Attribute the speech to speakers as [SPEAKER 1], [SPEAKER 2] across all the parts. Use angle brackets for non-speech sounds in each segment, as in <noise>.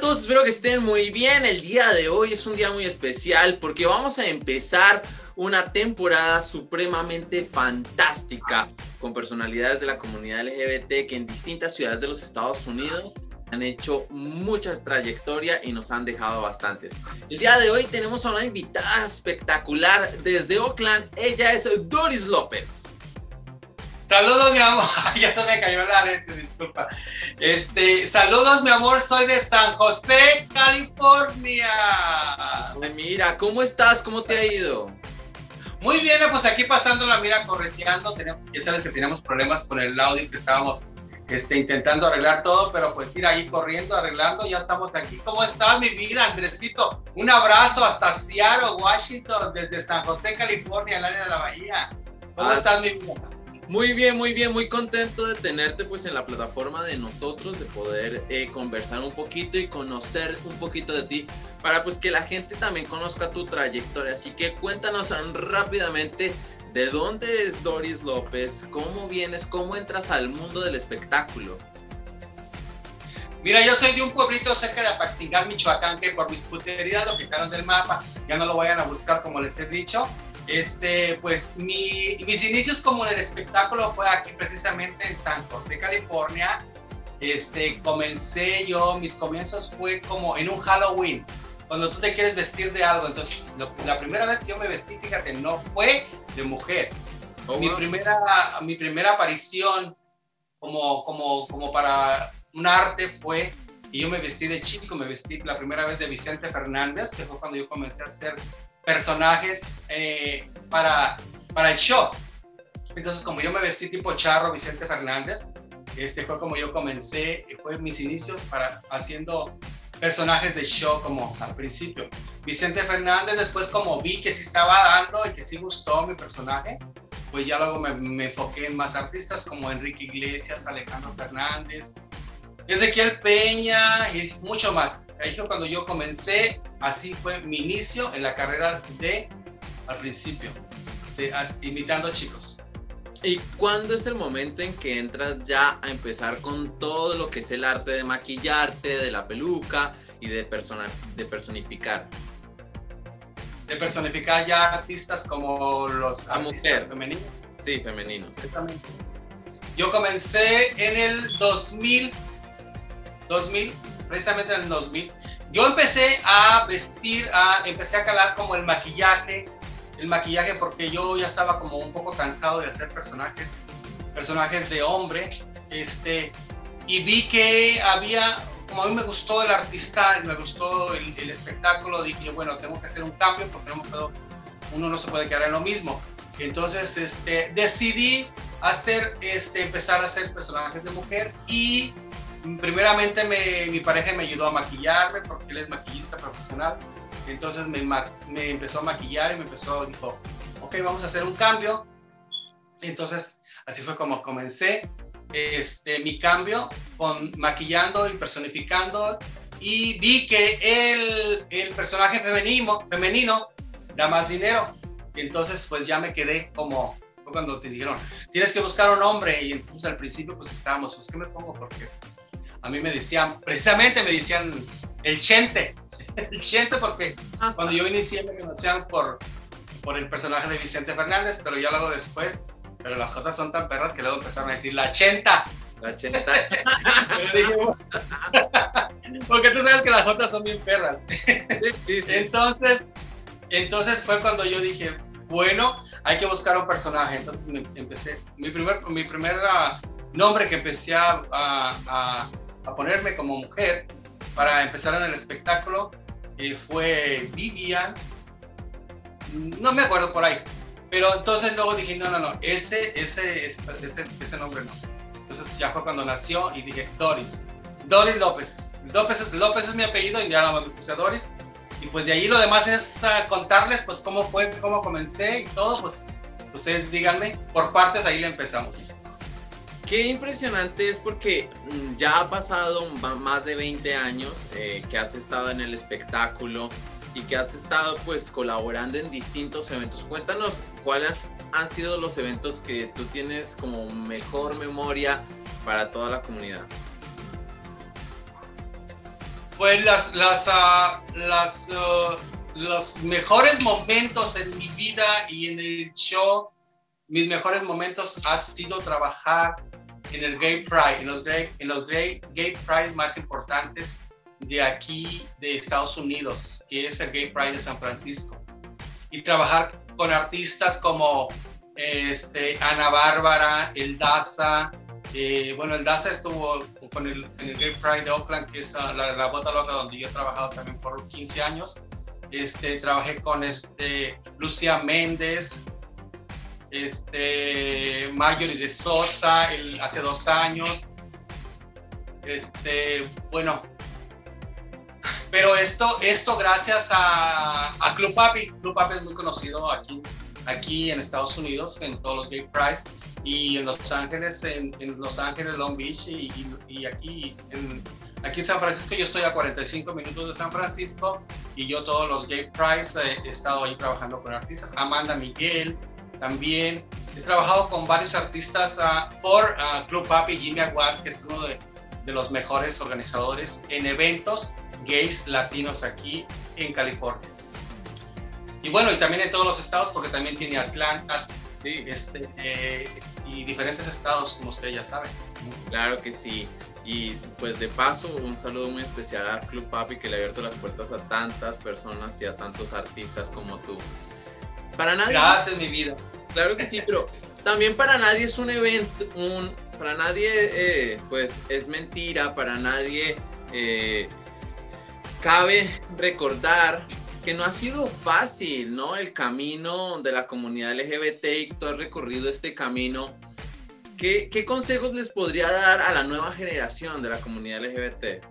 [SPEAKER 1] todos, espero que estén muy bien. El día de hoy es un día muy especial porque vamos a empezar una temporada supremamente fantástica con personalidades de la comunidad LGBT que en distintas ciudades de los Estados Unidos han hecho mucha trayectoria y nos han dejado bastantes. El día de hoy tenemos a una invitada espectacular desde Oakland. Ella es Doris López.
[SPEAKER 2] Saludos, mi amor. <laughs> ya se me cayó la red, disculpa. Este, saludos, mi amor. Soy de San José, California.
[SPEAKER 1] Ay, mira, ¿cómo estás? ¿Cómo te ha ido?
[SPEAKER 2] Muy bien, pues aquí pasando la mira correteando. Tenemos, ya sabes que teníamos problemas con el audio que estábamos este, intentando arreglar todo, pero pues ir ahí corriendo, arreglando, ya estamos aquí. ¿Cómo estás, mi vida, Andresito? Un abrazo hasta Seattle, Washington, desde San José, California, el área de la bahía. ¿Cómo ah, estás, mi vida?
[SPEAKER 1] Muy bien, muy bien, muy contento de tenerte pues en la plataforma de nosotros, de poder eh, conversar un poquito y conocer un poquito de ti, para pues que la gente también conozca tu trayectoria. Así que cuéntanos rápidamente de dónde es Doris López, cómo vienes, cómo entras al mundo del espectáculo.
[SPEAKER 2] Mira, yo soy de un pueblito cerca de Apaxingán, Michoacán, que por mis puterías lo quitaron del mapa. Ya no lo vayan a buscar como les he dicho. Este, pues mi, mis inicios como en el espectáculo fue aquí precisamente en San José, California. Este, comencé yo, mis comienzos fue como en un Halloween, cuando tú te quieres vestir de algo. Entonces, la primera vez que yo me vestí, fíjate, no fue de mujer. Oh, mi, primera, mi primera aparición como, como, como para un arte fue y yo me vestí de chico, me vestí la primera vez de Vicente Fernández, que fue cuando yo comencé a hacer personajes eh, para, para el show. Entonces, como yo me vestí tipo charro Vicente Fernández, este fue como yo comencé, fue mis inicios para haciendo personajes de show como al principio. Vicente Fernández, después como vi que sí estaba dando y que sí gustó mi personaje, pues ya luego me, me enfoqué en más artistas como Enrique Iglesias, Alejandro Fernández, Ezequiel Peña y mucho más. Ahí fue cuando yo comencé, así fue mi inicio en la carrera de, al principio, de, imitando chicos.
[SPEAKER 1] ¿Y cuándo es el momento en que entras ya a empezar con todo lo que es el arte de maquillarte, de la peluca y de, persona, de personificar?
[SPEAKER 2] De personificar ya artistas como los artistas femeninos.
[SPEAKER 1] Sí, femeninos. Exactamente.
[SPEAKER 2] Yo comencé en el 2000 2000, precisamente en el 2000, yo empecé a vestir, a, empecé a calar como el maquillaje, el maquillaje porque yo ya estaba como un poco cansado de hacer personajes, personajes de hombre, este, y vi que había, como a mí me gustó el artista, me gustó el, espectáculo, dije, bueno, tengo que hacer un cambio porque uno no se puede quedar en lo mismo. Entonces, este, decidí hacer, este, empezar a hacer personajes de mujer y primeramente mi pareja me ayudó a maquillarme porque él es maquillista profesional. Entonces me, me empezó a maquillar y me empezó, dijo, ok, vamos a hacer un cambio. Entonces así fue como comencé este, mi cambio con maquillando y personificando y vi que el, el personaje femenino, femenino da más dinero. Entonces pues ya me quedé como cuando te dijeron, tienes que buscar un hombre y entonces al principio pues estábamos, pues ¿qué me pongo? Porque pues, a mí me decían, precisamente me decían el chente, <laughs> el chente porque cuando yo inicié me conocían por, por el personaje de Vicente Fernández, pero ya luego después, pero las jotas son tan perras que luego empezaron a decir la chenta.
[SPEAKER 1] La chenta. <laughs> <laughs>
[SPEAKER 2] porque tú sabes que las jotas son bien perras. Entonces, entonces fue cuando yo dije, bueno, hay que buscar un personaje. Entonces me empecé, mi primer, mi primer nombre que empecé a, a ponerme como mujer para empezar en el espectáculo eh, fue Vivian, no me acuerdo por ahí, pero entonces luego dije, no, no, no, ese, ese, ese, ese nombre no. Entonces ya fue cuando nació y dije, Doris, Doris López. López, López es mi apellido y ya no me puse Doris. Y pues de ahí lo demás es uh, contarles pues cómo fue, cómo comencé y todo, pues ustedes díganme, por partes ahí le empezamos.
[SPEAKER 1] Qué impresionante es porque mm, ya ha pasado más de 20 años eh, que has estado en el espectáculo y que has estado pues colaborando en distintos eventos. Cuéntanos cuáles han sido los eventos que tú tienes como mejor memoria para toda la comunidad.
[SPEAKER 2] Pues las, ah, ah, los mejores momentos en mi vida y en el show, mis mejores momentos ha sido trabajar en el Gay Pride, en los Gay, en los Gay, Gay Pride más importantes de aquí, de Estados Unidos, que es el Gay Pride de San Francisco. Y trabajar con artistas como este, Ana Bárbara, El Daza, eh, bueno, el Daza estuvo con el, en el Gay Pride de Oakland, que es la, la bota loca donde yo he trabajado también por 15 años. Este, trabajé con este, Lucía Méndez, este, Marjorie de Sosa el, hace dos años. Este, bueno, pero esto, esto gracias a, a Club Papi. Club Papi es muy conocido aquí, aquí en Estados Unidos, en todos los Gay Prides y en Los Ángeles, en, Los Ángeles, Long Beach y, y, aquí, en, aquí en San Francisco. Yo estoy a 45 minutos de San Francisco y yo todos los Gay Prides he estado ahí trabajando con artistas. Amanda Miguel también. He trabajado con varios artistas uh, por uh, Club Papi, Jimmy Aguad, que es uno de, de los mejores organizadores en eventos gays latinos aquí en California. Y bueno, y también en todos los estados, porque también tiene Atlanta este, eh, y diferentes estados, como usted ya sabe.
[SPEAKER 1] Claro que sí. Y pues de paso, un saludo muy especial a Club Papi que le ha abierto las puertas a tantas personas y a tantos artistas como tú.
[SPEAKER 2] Para nadie. Gracias, mi vida.
[SPEAKER 1] Claro que sí, pero también para nadie es un evento, un, para nadie eh, pues es mentira, para nadie eh, cabe recordar que no ha sido fácil, ¿no? El camino de la comunidad LGBT y tú has recorrido este camino. ¿Qué, ¿Qué, consejos les podría dar a la nueva generación de la comunidad LGBT?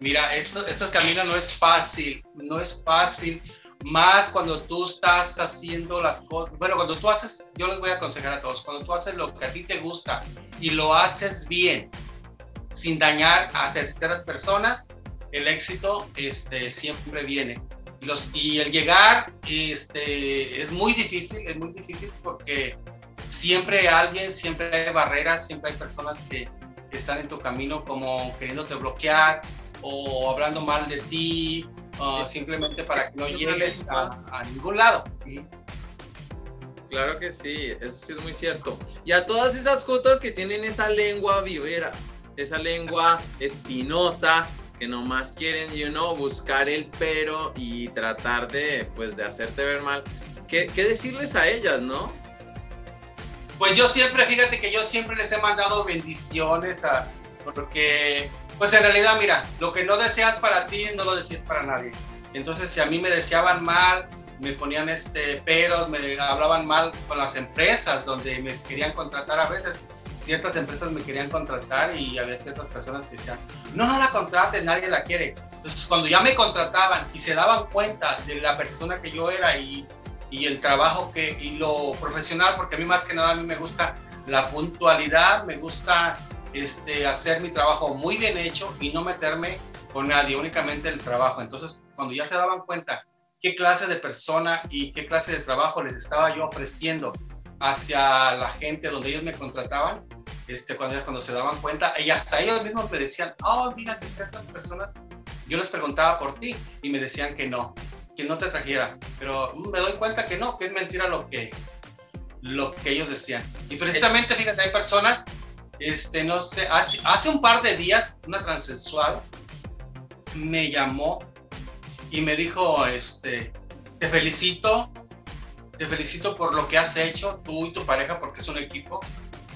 [SPEAKER 2] Mira, esto, esto camino no es fácil, no es fácil, más cuando tú estás haciendo las cosas, bueno, cuando tú haces, yo les voy a aconsejar a todos, cuando tú haces lo que a ti te gusta y lo haces bien, sin dañar a terceras personas, el éxito este, siempre viene. Y, el llegar este, es muy difícil, es muy difícil porque siempre hay alguien, siempre hay barreras, siempre hay personas que están en tu camino como queriéndote bloquear o hablando mal de ti, simplemente para que no llegues a, ningún lado.
[SPEAKER 1] Claro que sí, eso sí es muy cierto. Y a todas esas jotas que tienen esa lengua vivera, esa lengua espinosa que nomás quieren, you know, buscar el pero y tratar de, pues, de hacerte ver mal. ¿Qué, qué decirles a ellas, no?
[SPEAKER 2] Pues yo siempre, fíjate que yo siempre les he mandado bendiciones a, porque, pues en realidad, mira, lo que no deseas para ti, no lo deseas para nadie. Entonces, si a mí me deseaban mal, me ponían este peros, me hablaban mal con las empresas donde me querían contratar a veces, ciertas empresas me querían contratar y había ciertas personas que decían, no, no la contraten, nadie la quiere. Entonces, cuando ya me contrataban y se daban cuenta de la persona que yo era y, y el trabajo que, y lo profesional, porque a mí más que nada a mí me gusta la puntualidad, me gusta este, hacer mi trabajo muy bien hecho y no meterme con nadie, únicamente el trabajo. Entonces, cuando ya se daban cuenta qué clase de persona y qué clase de trabajo les estaba yo ofreciendo hacia la gente donde ellos me contrataban, este, cuando, cuando se daban cuenta, y hasta ellos mismos me decían, oh, fíjate, ciertas personas, yo les preguntaba por ti y me decían que no, que no te trajera, pero me doy cuenta que no, que es mentira lo que, lo que ellos decían. Y precisamente, fíjate, hay personas, este, no sé, hace, hace un par de días, una transexual me llamó y me dijo, este, te felicito te felicito por lo que has hecho, tú y tu pareja, porque es un equipo.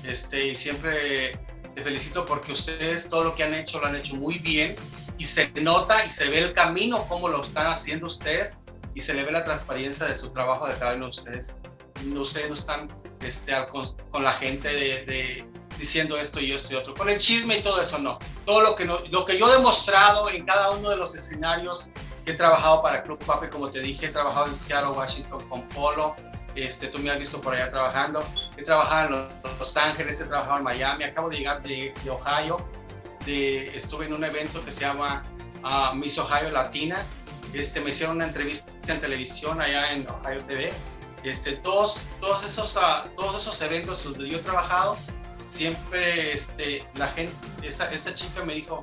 [SPEAKER 2] Este, y siempre te felicito porque ustedes todo lo que han hecho lo han hecho muy bien y se nota y se ve el camino, cómo lo están haciendo ustedes y se le ve la transparencia de su trabajo de cada uno de ustedes. Ustedes no están este, con, la gente de, diciendo esto y esto y otro, con el chisme y todo eso, no. Todo lo que, no, lo que yo he demostrado en cada uno de los escenarios He trabajado para Club Papi, como te dije, he trabajado en Seattle, Washington con Polo. Este, tú me has visto por allá trabajando. He trabajado en Los Ángeles, he trabajado en Miami. Acabo de llegar de, Ohio. De, estuve en un evento que se llama uh, Miss Ohio Latina. Este, me hicieron una entrevista en televisión allá en Ohio TV. Este, todos, todos, esos, uh, todos esos eventos donde yo he trabajado, siempre este, la gente, esta, esta chica me dijo,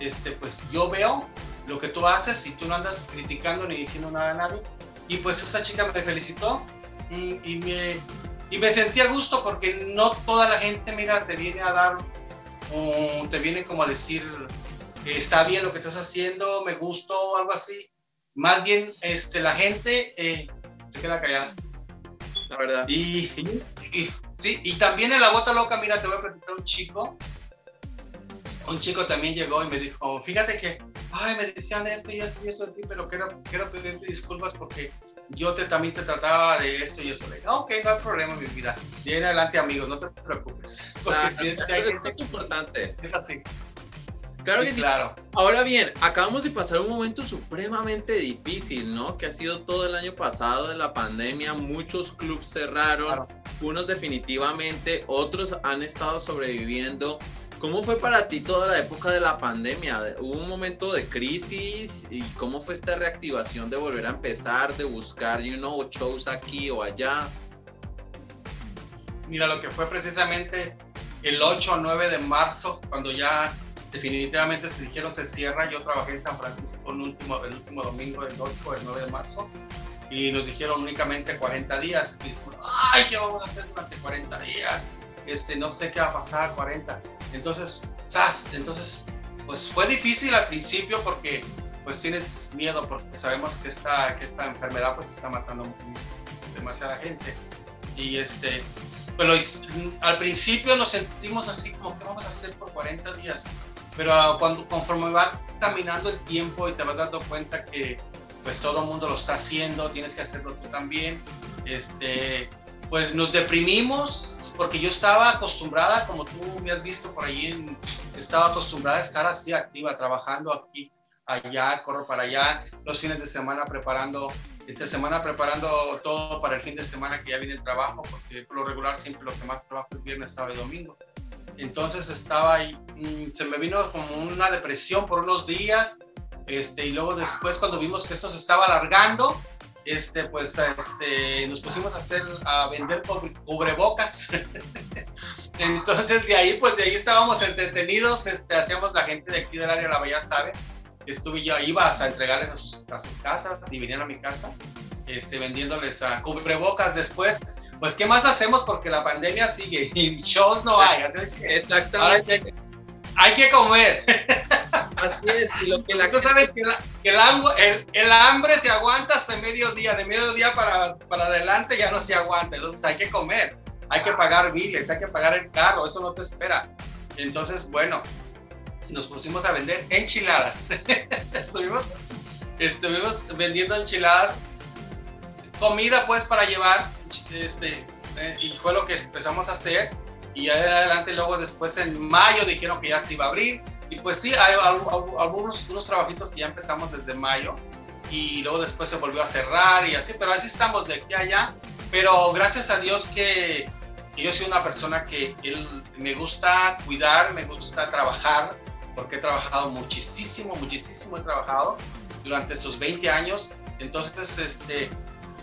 [SPEAKER 2] este, pues yo veo lo que tú haces y tú no andas criticando ni diciendo nada a nadie. Y pues esa chica me felicitó y, me, y me sentí a gusto porque no toda la gente, mira, te viene a dar, o te viene como a decir, está bien lo que estás haciendo, me gustó o algo así. Más bien, este, la gente eh, se queda callada.
[SPEAKER 1] La verdad.
[SPEAKER 2] Y, sí, y también en la bota loca, mira, te voy a presentar un chico. Un chico también llegó y me dijo, fíjate que, ay, me decían esto y esto y eso de ti, pero quiero, quiero pedirte disculpas porque yo te, también te trataba de esto y eso. Le dije, ok, no hay problema, mi vida. Y en adelante, amigos, no te preocupes. <laughs> Porque
[SPEAKER 1] ah, si, hay gente... importante.
[SPEAKER 2] Es así.
[SPEAKER 1] Claro que sí. Claro. Ahora bien, acabamos de pasar un momento supremamente difícil, ¿no? Que ha sido todo el año pasado de la pandemia. Muchos clubes cerraron, unos definitivamente, otros han estado sobreviviendo. ¿Cómo fue para ti toda la época de la pandemia? ¿Hubo un momento de crisis? ¿Y cómo fue esta reactivación de volver a empezar, de buscar, you know, shows aquí o allá?
[SPEAKER 2] Mira, lo que fue precisamente el 8 o 9 de marzo, cuando ya definitivamente se dijeron se cierra. Yo trabajé en San Francisco el último, el último domingo del 8 o el 9 de marzo y nos dijeron únicamente 40 días. Y ay, ¿qué vamos a hacer durante 40 días? Este, no sé qué va a pasar 40. Entonces, ¡zas! Entonces, pues fue difícil al principio porque pues tienes miedo porque sabemos que esta, que esta enfermedad pues está matando demasiada gente. Y este, pero al principio nos sentimos así como, ¿qué vamos a hacer por 40 días? Pero cuando, conforme va caminando el tiempo y te vas dando cuenta que pues todo el mundo lo está haciendo, tienes que hacerlo tú también, este, pues nos deprimimos porque yo estaba acostumbrada, como tú me has visto por ahí, estaba acostumbrada a estar así activa, trabajando aquí, allá, corro para allá, los fines de semana preparando, entre semana preparando todo para el fin de semana que ya viene el trabajo, porque por lo regular siempre lo que más trabajo es viernes, sábado y domingo. Entonces estaba ahí, mm, se me vino como una depresión por unos días, este, y luego después cuando vimos que esto se estaba alargando, este, pues este, nos pusimos a hacer, a vender cubrebocas. <laughs> Entonces de ahí, pues de ahí estábamos entretenidos, este, hacíamos la gente de aquí del área de la Bahía sabe, estuve yo, iba hasta entregarles a sus, a sus casas y venían a mi casa, este, vendiéndoles a cubrebocas después pues ¿qué más hacemos? Porque la pandemia sigue y shows no hay.
[SPEAKER 1] Exactamente.
[SPEAKER 2] Hay que, comer.
[SPEAKER 1] Así es. Y lo que la
[SPEAKER 2] Tú sabes que, el, el, hambre se aguanta hasta mediodía. De mediodía para, para adelante ya no se aguanta. Entonces hay que comer. Hay que pagar biles, hay que pagar el carro. Eso no te espera. Entonces, bueno, nos pusimos a vender enchiladas. <laughs> estuvimos, estuvimos vendiendo enchiladas. Comida pues para llevar este, eh, y fue lo que empezamos a hacer. Y adelante, luego después en mayo dijeron que ya se iba a abrir. Y pues sí, hay algunos unos trabajitos que ya empezamos desde mayo. Y luego después se volvió a cerrar y así, pero así estamos de aquí a allá. Pero gracias a Dios que, yo soy una persona que me gusta cuidar, me gusta trabajar, porque he trabajado muchísimo, muchísimo he trabajado durante estos 20 años. Entonces, este,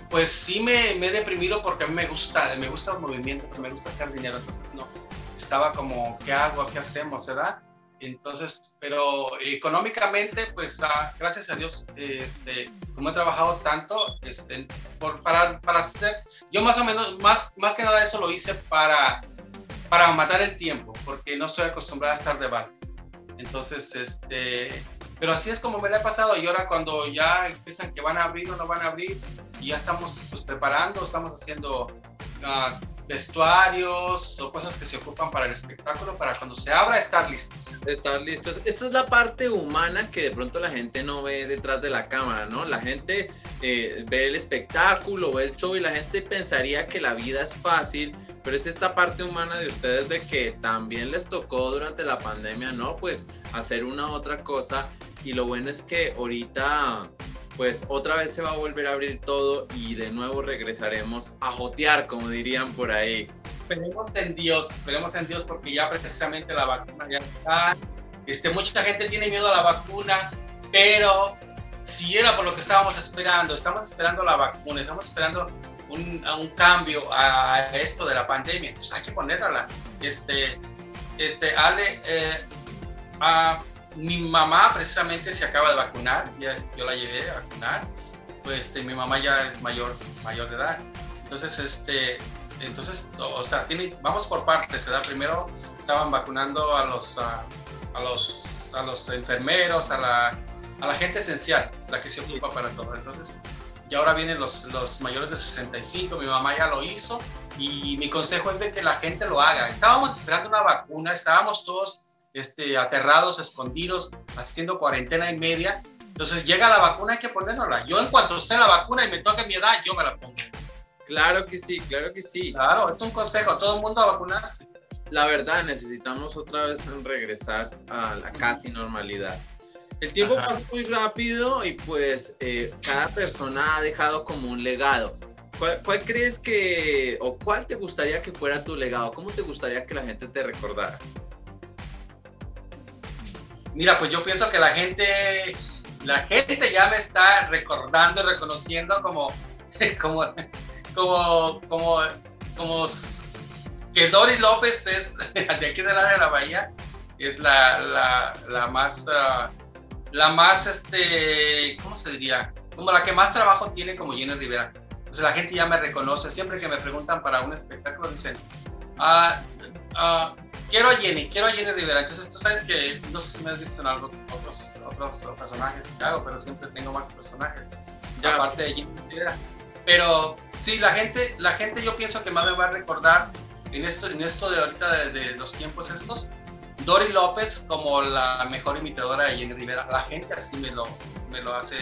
[SPEAKER 2] pues sí me, he deprimido porque a mí me gusta, me gusta el movimiento, me gusta hacer dinero, entonces no, estaba como, ¿qué hago? ¿Qué hacemos? ¿Verdad? Entonces, pero económicamente, pues ah, gracias a Dios, este, como he trabajado tanto, este, por, para, para hacer, yo más o menos, más, más que nada eso lo hice para, para matar el tiempo, porque no estoy acostumbrada a estar de bar. Entonces, este, pero así es como me la ha pasado y ahora cuando ya empiezan que van a abrir o no van a abrir, y ya estamos pues, preparando, estamos haciendo uh, vestuarios o cosas que se ocupan para el espectáculo, para cuando se abra estar listos.
[SPEAKER 1] Estar listos. Esta es la parte humana que de pronto la gente no ve detrás de la cámara, ¿no? La gente eh, ve el espectáculo, ve el show y la gente pensaría que la vida es fácil, pero es esta parte humana de ustedes de que también les tocó durante la pandemia, ¿no? Pues hacer una otra cosa y lo bueno es que ahorita pues otra vez se va a volver a abrir todo y de nuevo regresaremos a jotear, como dirían por ahí.
[SPEAKER 2] Esperemos en Dios, esperemos en Dios porque ya precisamente la vacuna ya está. Este, mucha gente tiene miedo a la vacuna, pero si era por lo que estábamos esperando, estamos esperando la vacuna, estamos esperando un, cambio a esto de la pandemia, entonces hay que ponerla. Este, este, Ale, eh, mi mamá precisamente se acaba de vacunar, ya, yo la llevé a vacunar, pues este, mi mamá ya es mayor, mayor de edad. Entonces, este, entonces, o sea, tiene, vamos por partes, ¿verdad? Primero estaban vacunando a los, a, los, a los enfermeros, a la, a la gente esencial, la que se ocupa para todo. Entonces, y ahora vienen los, los mayores de 65, mi mamá ya lo hizo y mi consejo es de que la gente lo haga. Estábamos esperando una vacuna, estábamos todos este, aterrados, escondidos, haciendo cuarentena y media. Entonces llega la vacuna, hay que ponérnosla. Yo en cuanto esté la vacuna y me toque mi edad, yo me la pongo.
[SPEAKER 1] Claro que sí, claro que sí.
[SPEAKER 2] Claro, es un consejo, todo el mundo a vacunarse.
[SPEAKER 1] La verdad, necesitamos otra vez regresar a la casi normalidad. El tiempo pasa muy rápido y pues eh, cada persona ha dejado como un legado. ¿Cuál, ¿Cuál, crees que, o cuál te gustaría que fuera tu legado? ¿Cómo te gustaría que la gente te recordara?
[SPEAKER 2] Mira, pues yo pienso que la gente, la gente ya me está recordando y reconociendo como, <laughs> como, como, como, como que Doris López es <laughs> de aquí del área de la bahía, es la, la, la más, uh, la más, este, ¿cómo se diría? Como la que más trabajo tiene como Jenny Rivera. Entonces la gente ya me reconoce, siempre que me preguntan para un espectáculo dicen, ah, ah quiero a Jenny, quiero a Jenny Rivera. Entonces tú sabes que, no sé si me has visto en algo, otros, otros personajes que hago, pero siempre tengo más personajes, ya. aparte de Jenny Rivera. Pero sí, la gente, la gente yo pienso que más me va a recordar en esto, en esto de ahorita de, de los tiempos estos, Dori López como la mejor imitadora de Jenny Rivera. La gente así me lo, me lo hace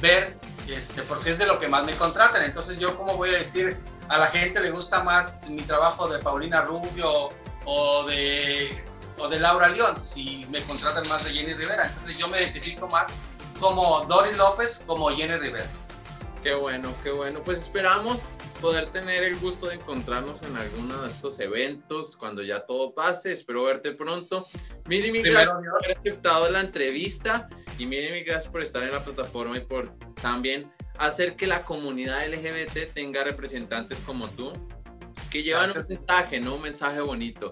[SPEAKER 2] ver, este, porque es de lo que más me contratan. Entonces yo como voy a decir, a la gente le gusta más mi trabajo de Paulina Rubio o de, o de Laura León, si me contratan más de Jenny Rivera. Entonces yo me identifico más como Dory López, como Jenny Rivera.
[SPEAKER 1] Qué bueno, qué bueno. Pues esperamos poder tener el gusto de encontrarnos en alguno de estos eventos cuando ya todo pase. Espero verte pronto. Miri, mi gracias por haber aceptado la entrevista y Miri, mi gracias por estar en la plataforma y por también hacer que la comunidad LGBT tenga representantes como tú que llevan Gracias. un mensaje, ¿no? Un mensaje bonito.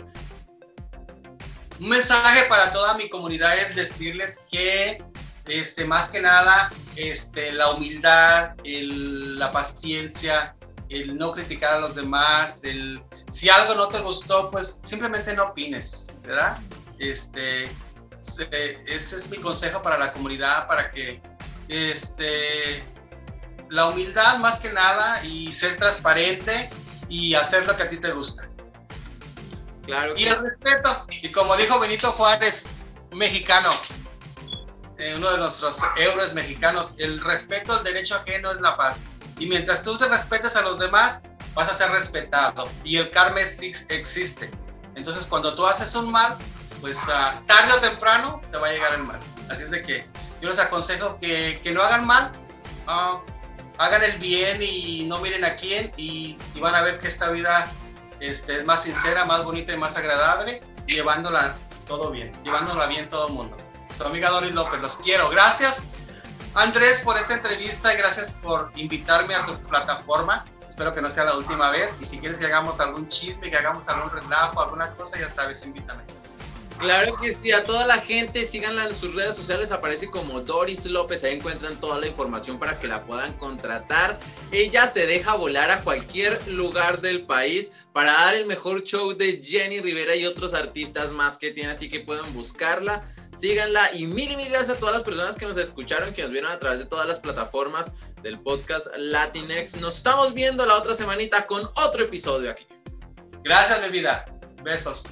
[SPEAKER 2] Un mensaje para toda mi comunidad es decirles que, este, más que nada, este, la humildad, el, la paciencia, el no criticar a los demás, el, si algo no te gustó, pues simplemente no opines, ¿verdad? Este, ese es mi consejo para la comunidad, para que, este, la humildad más que nada y ser transparente y hacer lo que a ti te gusta.
[SPEAKER 1] Claro.
[SPEAKER 2] Y el respeto. Y como dijo Benito Juárez, mexicano, eh, uno de nuestros héroes mexicanos, el respeto al derecho ajeno es la paz. Y mientras tú te respetes a los demás, vas a ser respetado. Y el karma existe. Entonces, cuando tú haces un mal, pues uh, tarde o temprano te va a llegar el mal. Así es de que yo les aconsejo que, que no hagan mal, uh, hagan el bien y no miren a quién y, van a ver que esta vida este, es más sincera, más bonita y más agradable, llevándola todo bien, llevándola bien todo el mundo. Su amiga Doris López, los quiero. Gracias, Andrés, por esta entrevista y gracias por invitarme a tu plataforma. Espero que no sea la última vez y si quieres que hagamos algún chisme, que hagamos algún relajo, alguna cosa, ya sabes, invítame.
[SPEAKER 1] Claro que sí, a toda la gente, síganla en sus redes sociales, aparece como Doris López, ahí encuentran toda la información para que la puedan contratar. Ella se deja volar a cualquier lugar del país para dar el mejor show de Jenny Rivera y otros artistas más que tiene, así que pueden buscarla, síganla y mil y mil gracias a todas las personas que nos escucharon, que nos vieron a través de todas las plataformas del podcast Latinex. Nos estamos viendo la otra semanita con otro episodio aquí.
[SPEAKER 2] Gracias, mi vida. Besos.